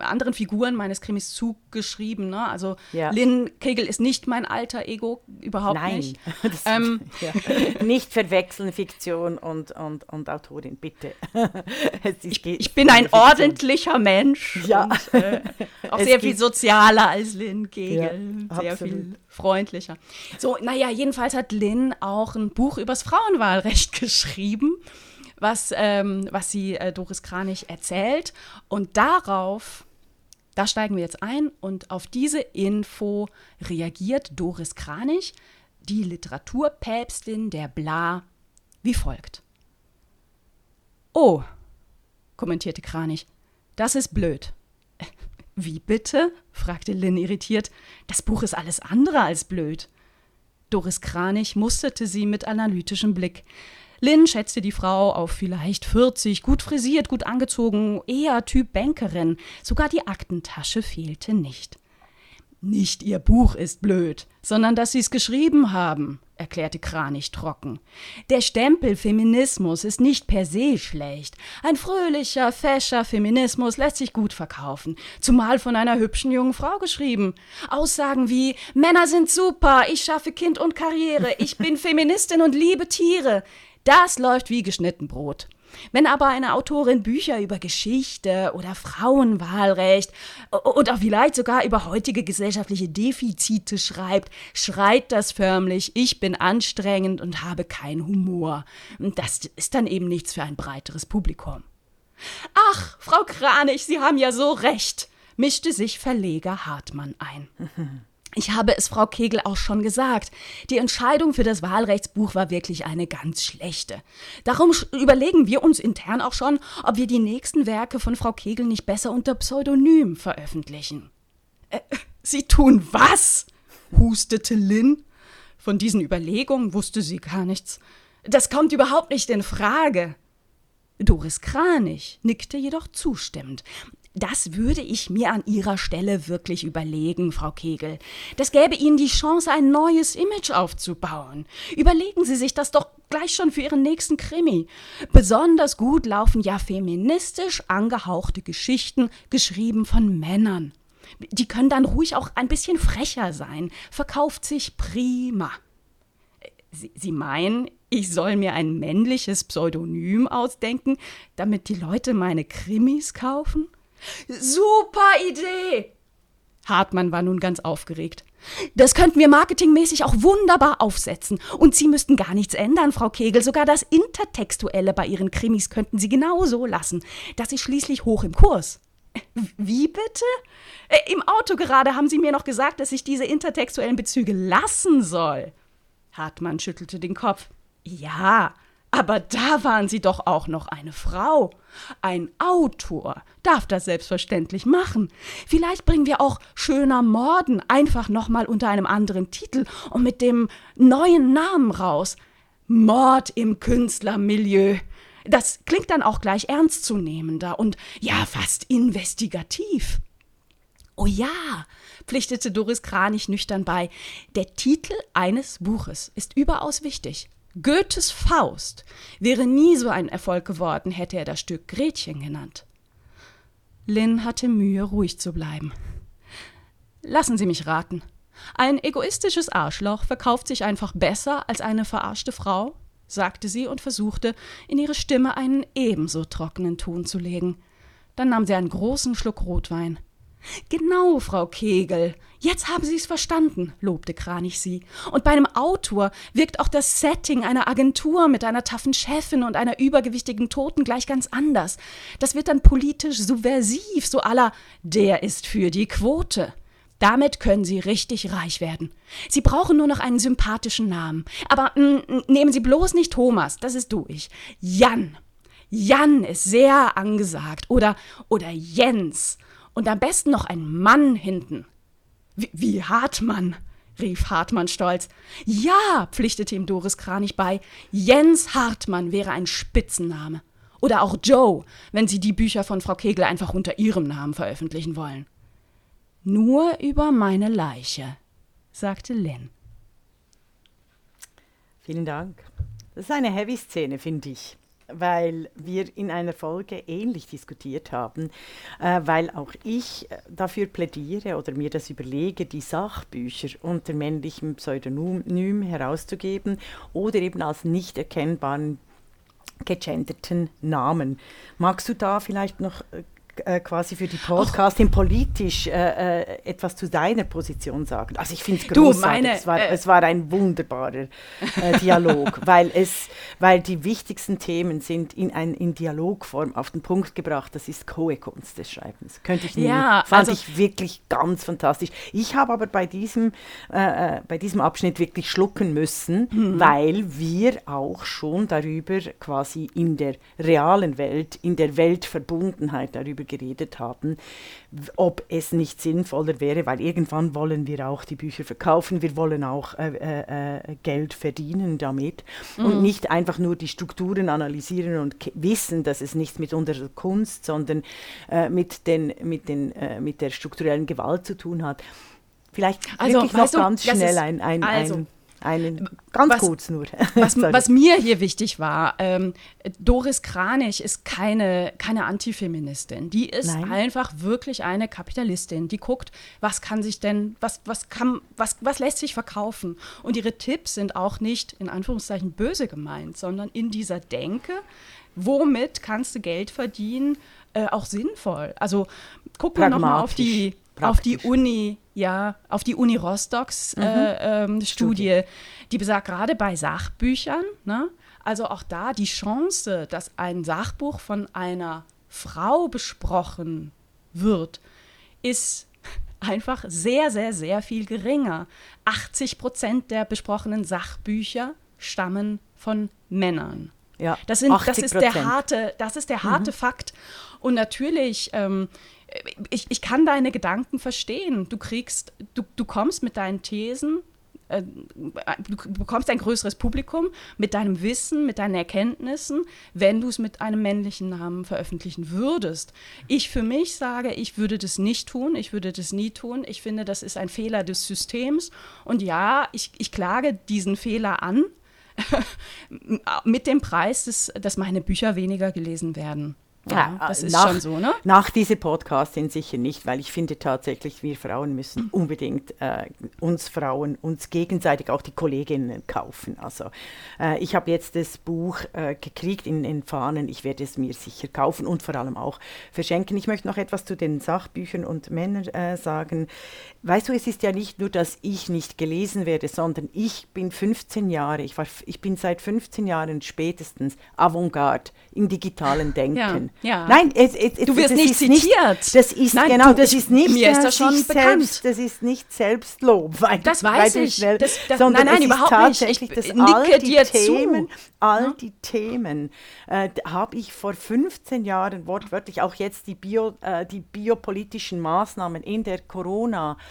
anderen Figuren meines Krimis zugeschrieben. Ne? Also ja. Lynn Kegel ist nicht mein alter Ego, überhaupt Nein. nicht. Ähm, ja. Nicht verwechseln Fiktion und, und, und Autorin, bitte. ich, ich, bin ein ordentlicher Mensch. Ja. Und, äh, auch sehr viel sozialer als Lynn Kegel. Ja, sehr absolut. viel freundlicher. So, naja, jedenfalls hat Lynn auch ein Buch übers Frauenwahlrecht geschrieben, was, ähm, was sie äh, Doris Kranich erzählt. Und darauf da steigen wir jetzt ein und auf diese Info reagiert Doris Kranich die Literaturpäpstin der Bla wie folgt. Oh, kommentierte Kranich, das ist blöd. Wie bitte? fragte Lynn irritiert. Das Buch ist alles andere als blöd. Doris Kranich musterte sie mit analytischem Blick. Lynn schätzte die Frau auf vielleicht 40, gut frisiert, gut angezogen, eher Typ Bankerin. Sogar die Aktentasche fehlte nicht. Nicht Ihr Buch ist blöd, sondern dass Sie es geschrieben haben, erklärte Kranich trocken. Der Stempel Feminismus ist nicht per se schlecht. Ein fröhlicher, fescher Feminismus lässt sich gut verkaufen, zumal von einer hübschen jungen Frau geschrieben. Aussagen wie Männer sind super, ich schaffe Kind und Karriere, ich bin Feministin und liebe Tiere. Das läuft wie geschnitten Brot. Wenn aber eine Autorin Bücher über Geschichte oder Frauenwahlrecht oder vielleicht sogar über heutige gesellschaftliche Defizite schreibt, schreit das förmlich, ich bin anstrengend und habe keinen Humor. Das ist dann eben nichts für ein breiteres Publikum. Ach, Frau Kranich, Sie haben ja so recht, mischte sich Verleger Hartmann ein. Ich habe es Frau Kegel auch schon gesagt. Die Entscheidung für das Wahlrechtsbuch war wirklich eine ganz schlechte. Darum überlegen wir uns intern auch schon, ob wir die nächsten Werke von Frau Kegel nicht besser unter Pseudonym veröffentlichen. Äh, Sie tun was? hustete Lynn. Von diesen Überlegungen wusste sie gar nichts. Das kommt überhaupt nicht in Frage. Doris Kranich nickte jedoch zustimmend. Das würde ich mir an Ihrer Stelle wirklich überlegen, Frau Kegel. Das gäbe Ihnen die Chance, ein neues Image aufzubauen. Überlegen Sie sich das doch gleich schon für Ihren nächsten Krimi. Besonders gut laufen ja feministisch angehauchte Geschichten, geschrieben von Männern. Die können dann ruhig auch ein bisschen frecher sein. Verkauft sich prima. Sie, Sie meinen, ich soll mir ein männliches Pseudonym ausdenken, damit die Leute meine Krimis kaufen? Super Idee! Hartmann war nun ganz aufgeregt. Das könnten wir marketingmäßig auch wunderbar aufsetzen. Und Sie müssten gar nichts ändern, Frau Kegel. Sogar das Intertextuelle bei Ihren Krimis könnten Sie genau so lassen. Das ist schließlich hoch im Kurs. Wie bitte? Äh, Im Auto gerade haben Sie mir noch gesagt, dass ich diese intertextuellen Bezüge lassen soll. Hartmann schüttelte den Kopf. Ja, aber da waren Sie doch auch noch eine Frau. Ein Autor darf das selbstverständlich machen. Vielleicht bringen wir auch Schöner Morden einfach nochmal unter einem anderen Titel und mit dem neuen Namen raus. Mord im Künstlermilieu. Das klingt dann auch gleich ernstzunehmender und ja, fast investigativ. Oh ja, pflichtete Doris Kranich nüchtern bei, der Titel eines Buches ist überaus wichtig. Goethes Faust wäre nie so ein Erfolg geworden, hätte er das Stück Gretchen genannt. Lynn hatte Mühe, ruhig zu bleiben. Lassen Sie mich raten. Ein egoistisches Arschloch verkauft sich einfach besser als eine verarschte Frau? sagte sie und versuchte, in ihre Stimme einen ebenso trockenen Ton zu legen. Dann nahm sie einen großen Schluck Rotwein. Genau, Frau Kegel. Jetzt haben Sie es verstanden, lobte Kranich sie. Und bei einem Autor wirkt auch das Setting einer Agentur mit einer taffen Chefin und einer übergewichtigen Toten gleich ganz anders. Das wird dann politisch subversiv, so aller, der ist für die Quote. Damit können Sie richtig reich werden. Sie brauchen nur noch einen sympathischen Namen. Aber mh, mm, nehmen Sie bloß nicht Thomas, das ist durch. Jan. Jan ist sehr angesagt. Oder, oder Jens. Und am besten noch ein Mann hinten. Wie, wie Hartmann, rief Hartmann stolz. Ja, pflichtete ihm Doris Kranich bei. Jens Hartmann wäre ein Spitzenname. Oder auch Joe, wenn Sie die Bücher von Frau Kegel einfach unter Ihrem Namen veröffentlichen wollen. Nur über meine Leiche, sagte Len. Vielen Dank. Das ist eine Heavy-Szene, finde ich weil wir in einer Folge ähnlich diskutiert haben, äh, weil auch ich äh, dafür plädiere oder mir das überlege, die Sachbücher unter männlichem Pseudonym herauszugeben oder eben als nicht erkennbaren gegenderten Namen. Magst du da vielleicht noch äh, quasi für die Podcastin politisch äh, äh, etwas zu deiner Position sagen. Also ich finde es großartig. Meine, es, war, äh, es war ein wunderbarer äh, Dialog, weil, es, weil die wichtigsten Themen sind in, ein, in Dialogform auf den Punkt gebracht. Das ist hohe Kunst des Schreibens. Könnte ich nie. Ja, fand also, ich wirklich ganz fantastisch. Ich habe aber bei diesem, bei diesem Abschnitt wirklich schlucken müssen, mhm. weil wir auch schon darüber quasi in der realen Welt, in der Weltverbundenheit darüber darüber geredet haben, ob es nicht sinnvoller wäre, weil irgendwann wollen wir auch die Bücher verkaufen, wir wollen auch äh, äh, äh Geld verdienen damit mhm. und nicht einfach nur die Strukturen analysieren und wissen, dass es nichts mit unserer Kunst, sondern äh, mit, den, mit, den, äh, mit der strukturellen Gewalt zu tun hat. Vielleicht also, wirklich noch ganz schnell ein, ein, also, ein einen ganz was, kurz nur. was, was, mir hier wichtig war, ähm, Doris Kranich ist keine, keine Antifeministin. Die ist Nein. einfach wirklich eine Kapitalistin, die guckt, was kann sich denn, was, was kann, was, was lässt sich verkaufen. Und ihre Tipps sind auch nicht in Anführungszeichen böse gemeint, sondern in dieser Denke, womit kannst du Geld verdienen, äh, auch sinnvoll. Also gucken wir nochmal auf die auf die Uni, ja, auf die Uni Rostocks mhm. äh, ähm, Studie. die besagt gerade bei Sachbüchern, ne, also auch da die Chance, dass ein Sachbuch von einer Frau besprochen wird, ist einfach sehr, sehr, sehr viel geringer. 80 Prozent der besprochenen Sachbücher stammen von Männern. Ja, das, sind, das, ist der harte, das ist der harte mhm. Fakt. Und natürlich ähm, ich, ich kann deine Gedanken verstehen. Du kriegst, du, du kommst mit deinen Thesen, äh, du bekommst ein größeres Publikum mit deinem Wissen, mit deinen Erkenntnissen, wenn du es mit einem männlichen Namen veröffentlichen würdest. Ich für mich sage, ich würde das nicht tun, ich würde das nie tun. Ich finde, das ist ein Fehler des Systems. Und ja, ich, ich klage diesen Fehler an. mit dem Preis, dass, dass meine Bücher weniger gelesen werden. Ja, das ist nach, schon so, ne? Nach diesem Podcast sind sicher nicht, weil ich finde tatsächlich, wir Frauen müssen unbedingt äh, uns Frauen, uns gegenseitig auch die Kolleginnen kaufen. Also äh, ich habe jetzt das Buch äh, gekriegt in den Fahnen, ich werde es mir sicher kaufen und vor allem auch verschenken. Ich möchte noch etwas zu den Sachbüchern und Männern äh, sagen. Weißt du, es ist ja nicht nur, dass ich nicht gelesen werde, sondern ich bin 15 Jahre, ich, war, ich bin seit 15 Jahren spätestens Avantgarde im digitalen Denken. Ja. Ja. Nein, es, es, du wirst nicht zitiert. Nicht, das ist Nein, genau, du, das ist nicht. Mir ist das schon bekannt. Selbst, das ist nicht Selbstlob. Weil, das weiß ich. Schnell, das, das, sondern nein, nein, überhaupt tatsächlich, nicht. Ich all dir Themen, zu. All ja. die Themen äh, habe ich vor 15 Jahren wortwörtlich auch jetzt die, Bio, äh, die biopolitischen Maßnahmen in der Corona,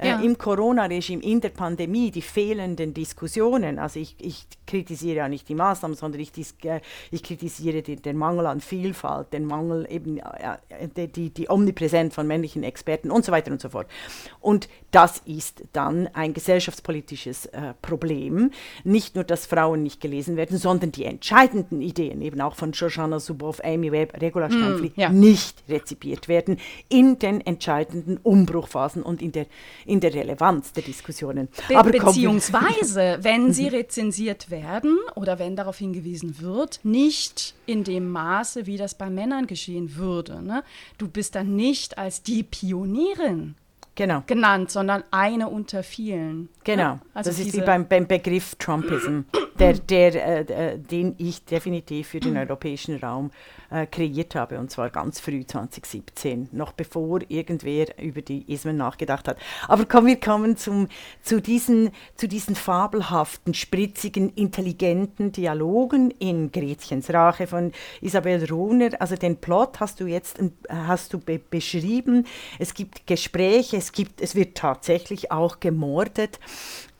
äh, ja. im Corona-Regime, in der Pandemie, die fehlenden Diskussionen. Also ich, ich kritisiere ja nicht die Maßnahmen, sondern ich, äh, ich kritisiere den, den Mangel an Vielfalt, den Mangel eben, äh, die, die Omnipräsenz von männlichen Experten und so weiter und so fort. Und das ist dann ein gesellschaftspolitisches äh, Problem. Nicht nur, dass Frauen nicht gelesen werden, sondern die entscheidenden Ideen, eben auch von Shoshana Zuboff, Amy Webb, Regula mm, Steinfli, mm, ja. nicht rezipiert werden in den entscheidenden Umbruchphasen und in der, in der Relevanz der Diskussionen. Be Aber beziehungsweise, wenn sie rezensiert werden oder wenn darauf hingewiesen wird, nicht in dem Maße, wie das bei Männern geschehen würde. Ne? Du bist dann nicht als die Pionierin genau. genannt, sondern eine unter vielen. Genau, Ja, also das ist wie beim, beim Begriff Trumpism, der, der, äh, äh, den ich definitiv für den europäischen Raum äh, kreiert habe, und zwar ganz früh 2017, noch bevor irgendwer über die Ismen nachgedacht hat. Aber komm, wir kommen zum, zu, diesen, zu diesen fabelhaften, spritzigen, intelligenten Dialogen in Gretchens Rache von Isabel Rohner. Also den Plot hast du jetzt ein- hast du be beschrieben. Es gibt Gespräche, es, gibt, es wird tatsächlich auch gemordet.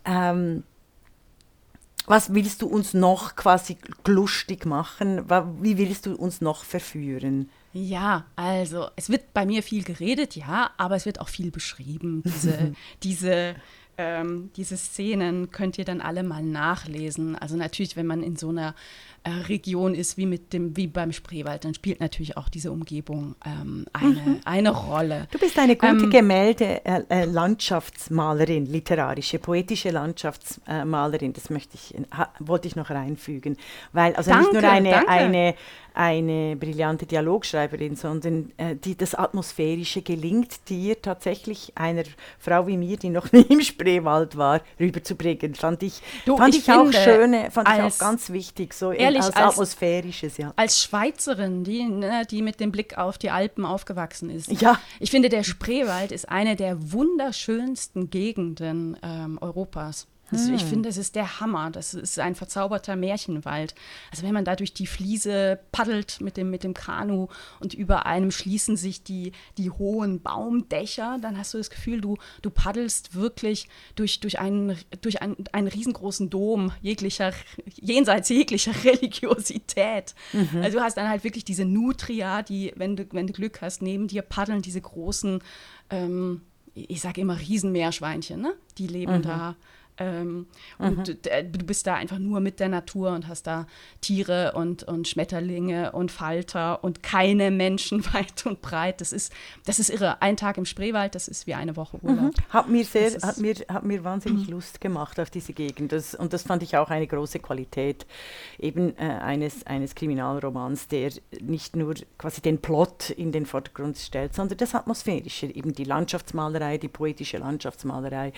Ähm, was willst du uns noch quasi lustig machen? Wie willst du uns noch verführen? Ja, also es wird bei mir viel geredet, ja, aber es wird auch viel beschrieben. Diese, diese, ähm, diese Szenen könnt ihr dann alle mal nachlesen. Also natürlich, wenn man in so einer äh, Region ist wie mit dem, wie beim Spreewald, dann spielt natürlich auch diese Umgebung ähm, eine, eine Rolle. Du bist eine gute Ähm, Gemälde, äh, äh, Landschaftsmalerin, literarische, poetische Landschaftsmalerin. Das möchte ich, ha, wollte ich noch reinfügen, weil also nicht nur Danke, eine, danke. eine, eine brillante Dialogschreiberin, sondern äh, die, das Atmosphärische gelingt dir tatsächlich einer Frau wie mir, die noch nie im Spreewald war, rüberzubringen. Fand ich, Du, fand ich ich, auch schöne, fand ich auch ganz wichtig, so ehrlich, als, als- atmosphärisches, ja. Als Schweizerin, die, ne, die mit dem Blick auf die Alpen aufgewachsen ist. Ja. Ich finde, der Spreewald ist eine der wunderschönsten Gegenden ähm, Europas. Das, Hm. Ich finde, es ist der Hammer. Das ist ein verzauberter Märchenwald. Also wenn man da durch die Fliese paddelt mit dem, mit dem Kanu und über einem schließen sich die, die hohen Baumdächer, dann hast du das Gefühl, du, du paddelst wirklich durch, durch, einen, durch einen, einen riesengroßen Dom jeglicher, jenseits jeglicher Religiosität. Also du hast dann halt wirklich diese Nutria, die, wenn du, wenn du Glück hast, neben dir paddeln diese großen, ähm, ich sage immer Riesenmeerschweinchen, ne? die leben da. Ähm, und äh, du bist da einfach nur mit der Natur und hast da Tiere und, und Schmetterlinge und Falter und keine Menschen weit und breit. Das ist, das ist irre. Ein Tag im Spreewald, das ist wie eine Woche Urlaub. Hat mir sehr, hat mir, hat mir wahnsinnig Lust gemacht auf diese Gegend. Das, und das fand ich auch eine große Qualität eben äh, eines, eines Kriminalromans, der nicht nur quasi den Plot in den Vordergrund stellt, sondern das Atmosphärische, eben die Landschaftsmalerei, die poetische Landschaftsmalerei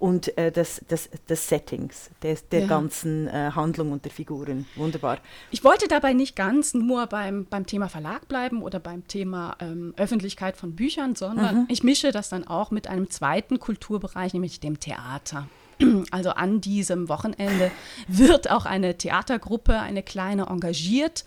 und äh, das, das, das Settings des, der Ja. ganzen äh, Handlung und der Figuren. Wunderbar. Ich wollte dabei nicht ganz nur beim, beim Thema Verlag bleiben oder beim Thema ähm, Öffentlichkeit von Büchern, sondern ich mische das dann auch mit einem zweiten Kulturbereich, nämlich dem Theater. Also an diesem Wochenende wird auch eine Theatergruppe, eine kleine, engagiert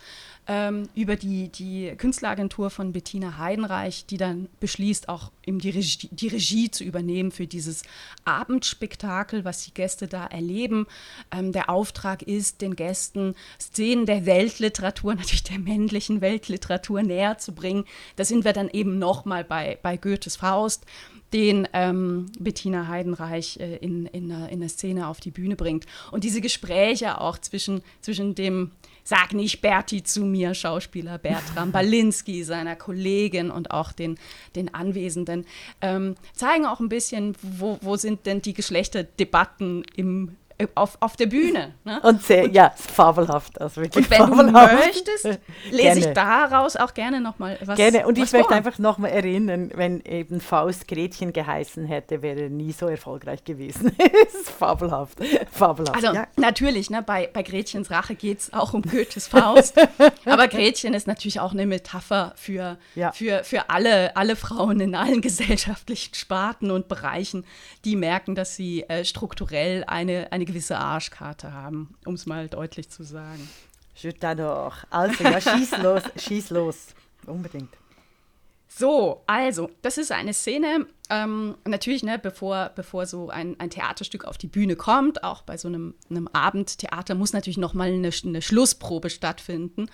ähm, über die, die Künstleragentur von Bettina Heidenreich, die dann beschließt, auch eben die Regie, die Regie zu übernehmen für dieses Abendspektakel, was die Gäste da erleben. Ähm, der Auftrag ist, den Gästen Szenen der Weltliteratur, natürlich der männlichen Weltliteratur näher zu bringen. Da sind wir dann eben nochmal bei, bei Goethes Faust den ähm, Bettina Heidenreich äh, in, in, der, in der Szene auf die Bühne bringt. Und diese Gespräche auch zwischen, zwischen dem, sag nicht Berti zu mir, Schauspieler Bertram Balinski, seiner Kollegin und auch den, den Anwesenden, ähm, zeigen auch ein bisschen, wo, wo sind denn die Geschlechterdebatten im, auf, auf der Bühne. Ne? Und sehr, ja, fabelhaft. Also wirklich Und wenn du fabelhaft. möchtest, lese Gerne. ich daraus auch gerne nochmal was Gerne. Und was ich möchte vor. einfach nochmal erinnern, wenn eben Faust Gretchen geheißen hätte, wäre er nie so erfolgreich gewesen. Es ist fabelhaft. Fabelhaft. Also ja. natürlich, ne, bei, bei Gretchens Rache geht es auch um Goethes Faust. aber Gretchen ist natürlich auch eine Metapher für, Ja. für, für alle, alle Frauen in allen gesellschaftlichen Sparten und Bereichen, die merken, dass sie äh, strukturell eine, eine gewisse Arschkarte haben, um es mal deutlich zu sagen. Je t'adore. Also, ja, schieß los, schieß los. Unbedingt. So, also, das ist eine Szene, ähm, natürlich, ne, bevor, bevor so ein, ein Theaterstück auf die Bühne kommt, auch bei so einem, einem Abendtheater muss natürlich nochmal eine, eine Schlussprobe stattfinden.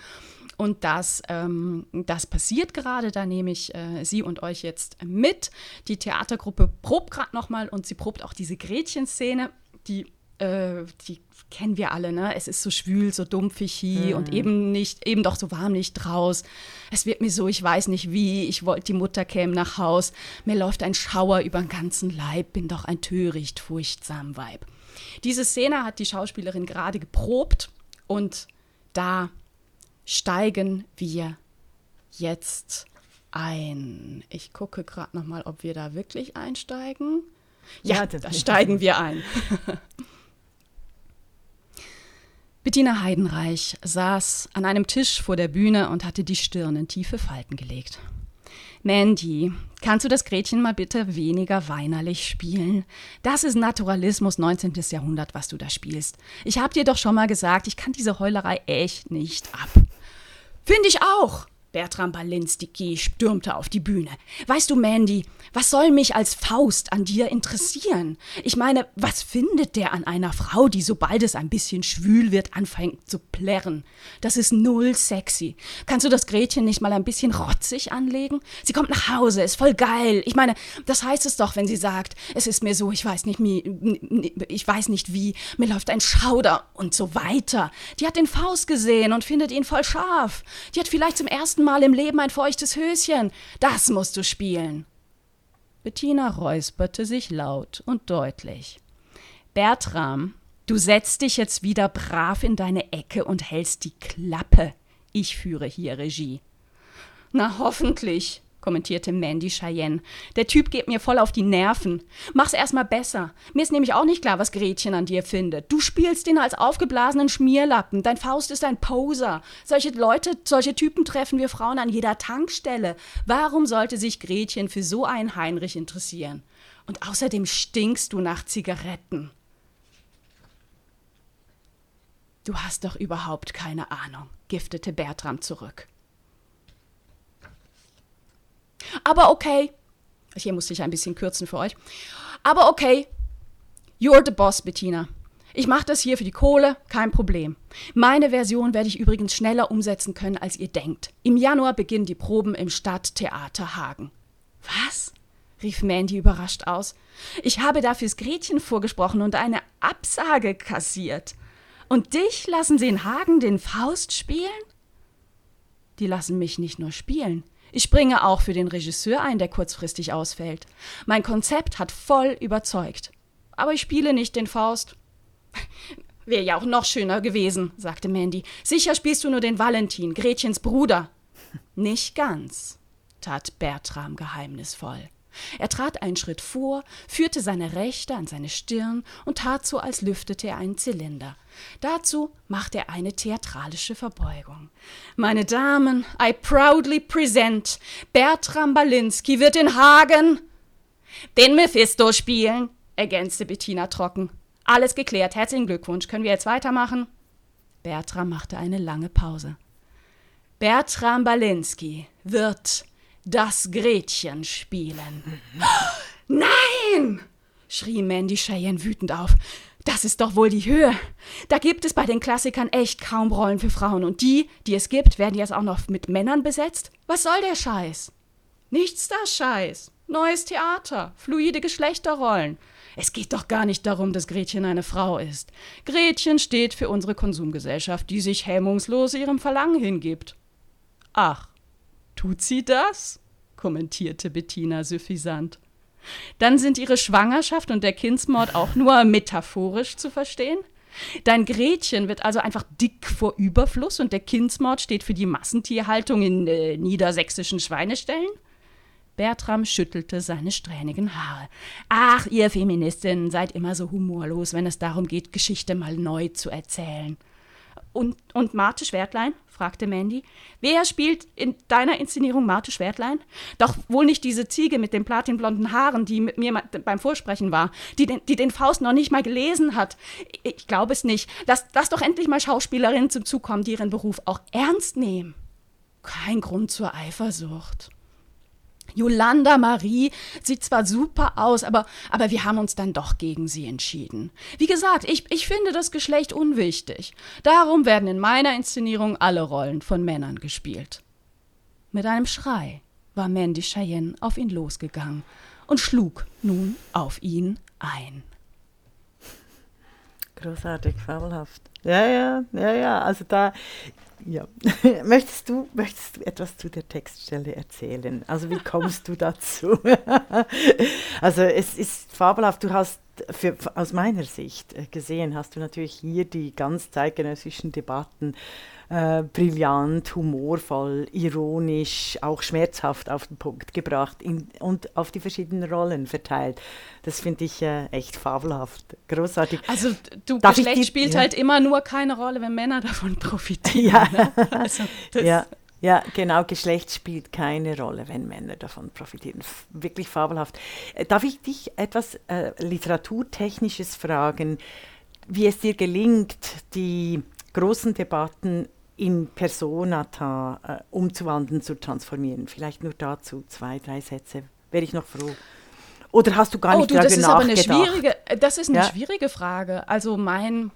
Und das, ähm, das passiert gerade, da nehme ich äh, Sie und euch jetzt mit. Die Theatergruppe probt gerade nochmal und sie probt auch diese Gretchen-Szene, die äh, die kennen wir alle, ne? Es ist so schwül, so dumpfig hier und eben nicht, eben doch so warm nicht draus. Es wird mir so, ich weiß nicht wie, ich wollte, die Mutter käme nach Haus, mir läuft ein Schauer über den ganzen Leib, bin doch ein töricht, furchtsam Weib. Diese Szene hat die Schauspielerin gerade geprobt und da steigen wir jetzt ein. Ich gucke gerade noch mal, ob wir da wirklich einsteigen. Ja, ja da steigen wir ein. Bettina Heidenreich saß an einem Tisch vor der Bühne und hatte die Stirn in tiefe Falten gelegt. Mandy, kannst du das Gretchen mal bitte weniger weinerlich spielen? Das ist Naturalismus 19. Jahrhundert, was du da spielst. Ich hab dir doch schon mal gesagt, ich kann diese Heulerei echt nicht ab. Finde ich auch, Bertram Balinski stürmte auf die Bühne. Weißt du, Mandy, was soll mich als Faust an dir interessieren? Ich meine, was findet der an einer Frau, die sobald es ein bisschen schwül wird, anfängt zu plärren? Das ist null sexy. Kannst du das Gretchen nicht mal ein bisschen rotzig anlegen? Sie kommt nach Hause, ist voll geil. Ich meine, das heißt es doch, wenn sie sagt, es ist mir so, ich weiß nicht, ich weiß nicht wie, mir läuft ein Schauder und so weiter. Die hat den Faust gesehen und findet ihn voll scharf. Die hat vielleicht zum ersten Mal im Leben ein feuchtes Höschen. Das musst du spielen. Bettina räusperte sich laut und deutlich. Bertram, du setzt dich jetzt wieder brav in deine Ecke und hältst die Klappe. Ich führe hier Regie. Na hoffentlich, kommentierte Mandy Cheyenne. Der Typ geht mir voll auf die Nerven. Mach's erstmal besser. Mir ist nämlich auch nicht klar, was Gretchen an dir findet. Du spielst ihn als aufgeblasenen Schmierlappen. Dein Faust ist ein Poser. Solche Leute, solche Typen treffen wir Frauen an jeder Tankstelle. Warum sollte sich Gretchen für so einen Heinrich interessieren? Und außerdem stinkst du nach Zigaretten. Du hast doch überhaupt keine Ahnung, giftete Bertram zurück. Aber okay. Hier musste ich ein bisschen kürzen für euch. Aber okay. You're the boss, Bettina. Ich mache das hier für die Kohle, kein Problem. Meine Version werde ich übrigens schneller umsetzen können, als ihr denkt. Im Januar beginnen die Proben im Stadttheater Hagen. Was? rief Mandy überrascht aus. Ich habe da fürs Gretchen vorgesprochen und eine Absage kassiert. Und dich lassen sie in Hagen den Faust spielen? Die lassen mich nicht nur spielen, ich springe auch für den Regisseur ein, der kurzfristig ausfällt. Mein Konzept hat voll überzeugt. Aber ich spiele nicht den Faust. Wäre ja auch noch schöner gewesen, sagte Mandy. Sicher spielst du nur den Valentin, Gretchens Bruder. Nicht ganz, tat Bertram geheimnisvoll. Er trat einen Schritt vor, führte seine Rechte an seine Stirn und tat so, als lüftete er einen Zylinder. Dazu machte er eine theatralische Verbeugung. Meine Damen, I proudly present Bertram Balinski wird in Hagen den Mephisto spielen, ergänzte Bettina trocken. Alles geklärt. Herzlichen Glückwunsch. Können wir jetzt weitermachen? Bertram machte eine lange Pause. Bertram Balinski wird das Gretchen spielen. Nein! schrie Mandy Cheyenne wütend auf. Das ist doch wohl die Höhe. Da gibt es bei den Klassikern echt kaum Rollen für Frauen. Und die, die es gibt, werden jetzt auch noch mit Männern besetzt? Was soll der Scheiß? Nichts da Scheiß. Neues Theater, fluide Geschlechterrollen. Es geht doch gar nicht darum, dass Gretchen eine Frau ist. Gretchen steht für unsere Konsumgesellschaft, die sich hemmungslos ihrem Verlangen hingibt. Ach, Tut sie das? kommentierte Bettina suffisant. Dann sind ihre Schwangerschaft und der Kindsmord auch nur metaphorisch zu verstehen? Dein Gretchen wird also einfach dick vor Überfluss und der Kindsmord steht für die Massentierhaltung in äh, niedersächsischen Schweineställen? Bertram schüttelte seine strähnigen Haare. Ach, ihr Feministinnen seid immer so humorlos, wenn es darum geht, Geschichte mal neu zu erzählen. Und, und Marte Schwertlein? Fragte Mandy. Wer spielt in deiner Inszenierung Marte Schwertlein? Doch wohl nicht diese Ziege mit den platinblonden Haaren, die mit mir beim Vorsprechen war, die den, die den Faust noch nicht mal gelesen hat. Ich glaube es nicht. Lass, lass doch endlich mal Schauspielerinnen zum Zug kommen, die ihren Beruf auch ernst nehmen. Kein Grund zur Eifersucht. Yolanda Marie sieht zwar super aus, aber, aber wir haben uns dann doch gegen sie entschieden. Wie gesagt, ich, ich finde das Geschlecht unwichtig. Darum werden in meiner Inszenierung alle Rollen von Männern gespielt. Mit einem Schrei war Mandy Cheyenne auf ihn losgegangen und schlug nun auf ihn ein. Großartig, fabelhaft. Ja, ja, ja, ja. Also da, ja. möchtest, du, möchtest du etwas zu der Textstelle erzählen? Also wie kommst du dazu? also es ist fabelhaft, du hast für, aus meiner Sicht gesehen hast du natürlich hier die ganz zeitgenössischen Debatten äh, brillant, humorvoll, ironisch, auch schmerzhaft auf den Punkt gebracht in, und auf die verschiedenen Rollen verteilt. Das finde ich äh, echt fabelhaft, großartig. Also du, Darf Geschlecht spielt ja. halt immer nur keine Rolle, wenn Männer davon profitieren. Ja, ne? also, ja. Ja, genau, Geschlecht spielt keine Rolle, wenn Männer davon profitieren. F wirklich fabelhaft. Äh, darf ich dich etwas äh, Literaturtechnisches fragen, wie es dir gelingt, die großen Debatten in Personata äh, umzuwandeln, zu transformieren? Vielleicht nur dazu zwei, drei Sätze. Wäre ich noch froh. Oder hast du gar oh, nicht du, das ist aber eine schwierige, Das ist eine ja? schwierige Frage. Also mein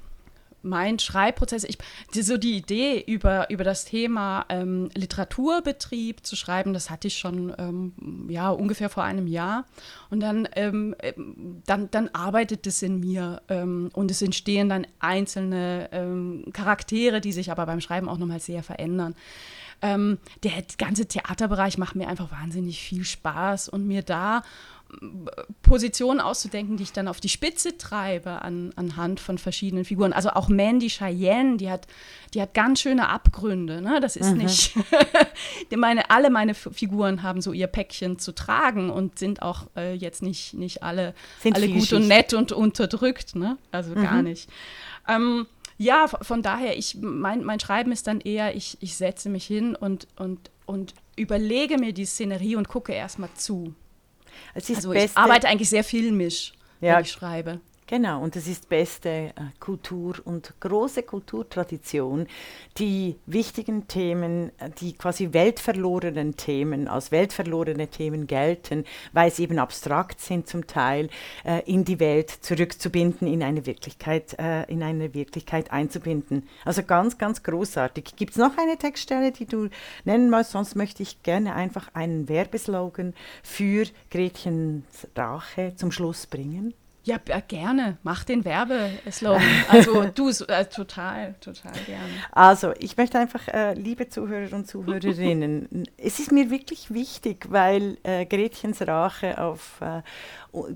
mein Schreibprozess, ich, so die Idee über, über das Thema ähm, Literaturbetrieb zu schreiben, das hatte ich schon ähm, ja, ungefähr vor einem Jahr. Und dann, ähm, ähm dann, dann arbeitet es in mir ähm, und es entstehen dann einzelne ähm, Charaktere, die sich aber beim Schreiben auch nochmal sehr verändern. der ganze Theaterbereich macht mir einfach wahnsinnig viel Spaß und mir da Positionen auszudenken, die ich dann auf die Spitze treibe an, anhand von verschiedenen Figuren. Also auch Mandy Cheyenne, die hat, die hat ganz schöne Abgründe. Ne? Das ist mhm. nicht, meine, alle meine Figuren haben so ihr Päckchen zu tragen und sind auch äh, jetzt nicht, nicht alle, alle gut und nett und unterdrückt. Ne? Also mhm. gar nicht. Ähm, ja, von daher, ich, mein, mein Schreiben ist dann eher, ich, ich setze mich hin und, und, und überlege mir die Szenerie und gucke erstmal zu also ich arbeite eigentlich sehr filmisch, ja, wenn ich schreibe. Genau, und es ist beste äh, Kultur und große Kulturtradition, die wichtigen Themen, äh, die quasi weltverlorenen Themen, als weltverlorene Themen gelten, weil sie eben abstrakt sind zum Teil, äh, in die Welt zurückzubinden, in eine Wirklichkeit, äh, in eine Wirklichkeit einzubinden. Also ganz, ganz großartig. Gibt es noch eine Textstelle, die du nennen möchtest? Sonst möchte ich gerne einfach einen Werbeslogan für Gretchens Rache zum Schluss bringen. Ja, gerne. Mach den Werbeslogan. Also du, äh, total, total gerne. Also ich möchte einfach, äh, liebe Zuhörer und Zuhörerinnen, es ist mir wirklich wichtig, weil äh, Gretchens Rache auf äh,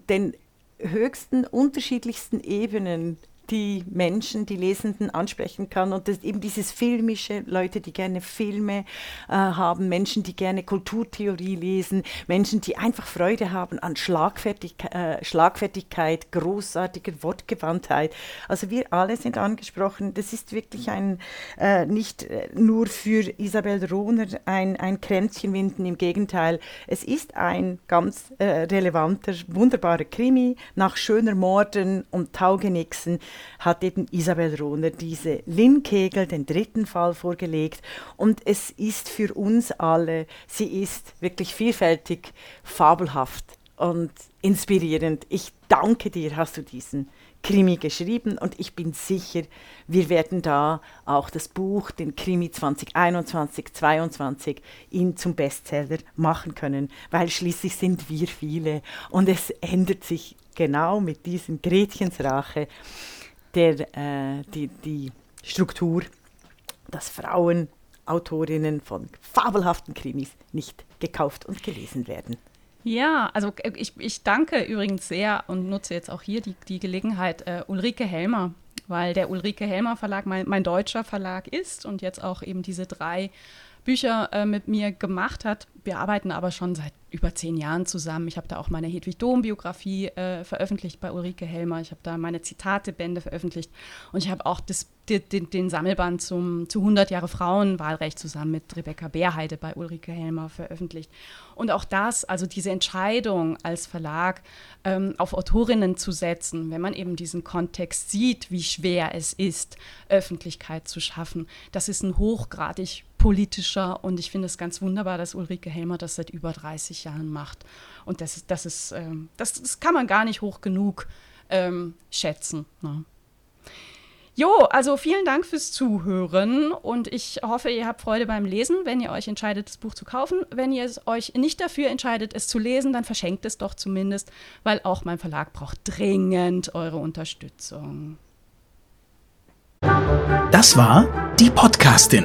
den höchsten, unterschiedlichsten Ebenen die Menschen, die Lesenden ansprechen kann. Und eben dieses Filmische, Leute, die gerne Filme äh, haben, Menschen, die gerne Kulturtheorie lesen, Menschen, die einfach Freude haben an Schlagfertig äh, Schlagfertigkeit, großartiger Wortgewandtheit. Also wir alle sind angesprochen. Das ist wirklich ein, äh, nicht äh, nur für Isabel Rohner ein, ein Kränzchenwinden, im Gegenteil. Es ist ein ganz äh, relevanter, wunderbarer Krimi nach schöner Morden und Taugenixen hat eben Isabel Rohner diese Lynn-Kegel, den dritten Fall, vorgelegt. Und es ist für uns alle, sie ist wirklich vielfältig, fabelhaft und inspirierend. Ich danke dir, hast du diesen Krimi geschrieben und ich bin sicher, wir werden da auch das Buch, den Krimi 2021, 2022, ihn zum Bestseller machen können, weil schließlich sind wir viele und es ändert sich genau mit diesem Gretchensrache der, äh, die, die Struktur, dass Frauen Autorinnen von fabelhaften Krimis nicht gekauft und gelesen werden. Ja, also äh, ich, ich danke übrigens sehr und nutze jetzt auch hier die, die Gelegenheit, äh, Ulrike Helmer, weil der Ulrike Helmer Verlag mein, mein deutscher Verlag ist und jetzt auch eben diese drei Bücher äh, mit mir gemacht hat. Wir arbeiten aber schon seit über zehn Jahren zusammen. Ich habe da auch meine Hedwig Dom-Biografie äh, veröffentlicht bei Ulrike Helmer. Ich habe da meine Zitatebände veröffentlicht. Und ich habe auch das, den, den, Sammelband zum, zu 100 Jahre Frauenwahlrecht zusammen mit Rebecca Beerheide bei Ulrike Helmer veröffentlicht. Und auch das, also diese Entscheidung als Verlag ähm, auf Autorinnen zu setzen, wenn man eben diesen Kontext sieht, wie schwer es ist, Öffentlichkeit zu schaffen, das ist ein hochgradig politischer und ich finde es ganz wunderbar, dass Ulrike Helmer das seit über 30 Jahren macht. Und das, das, ist, ähm, das, das kann man gar nicht hoch genug ähm, schätzen. Ne? Jo, also vielen Dank fürs Zuhören und ich hoffe, ihr habt Freude beim Lesen, wenn ihr euch entscheidet, das Buch zu kaufen. Wenn ihr euch nicht dafür entscheidet, es zu lesen, dann verschenkt es doch zumindest, weil auch mein Verlag braucht dringend eure Unterstützung. Das war die Podcastin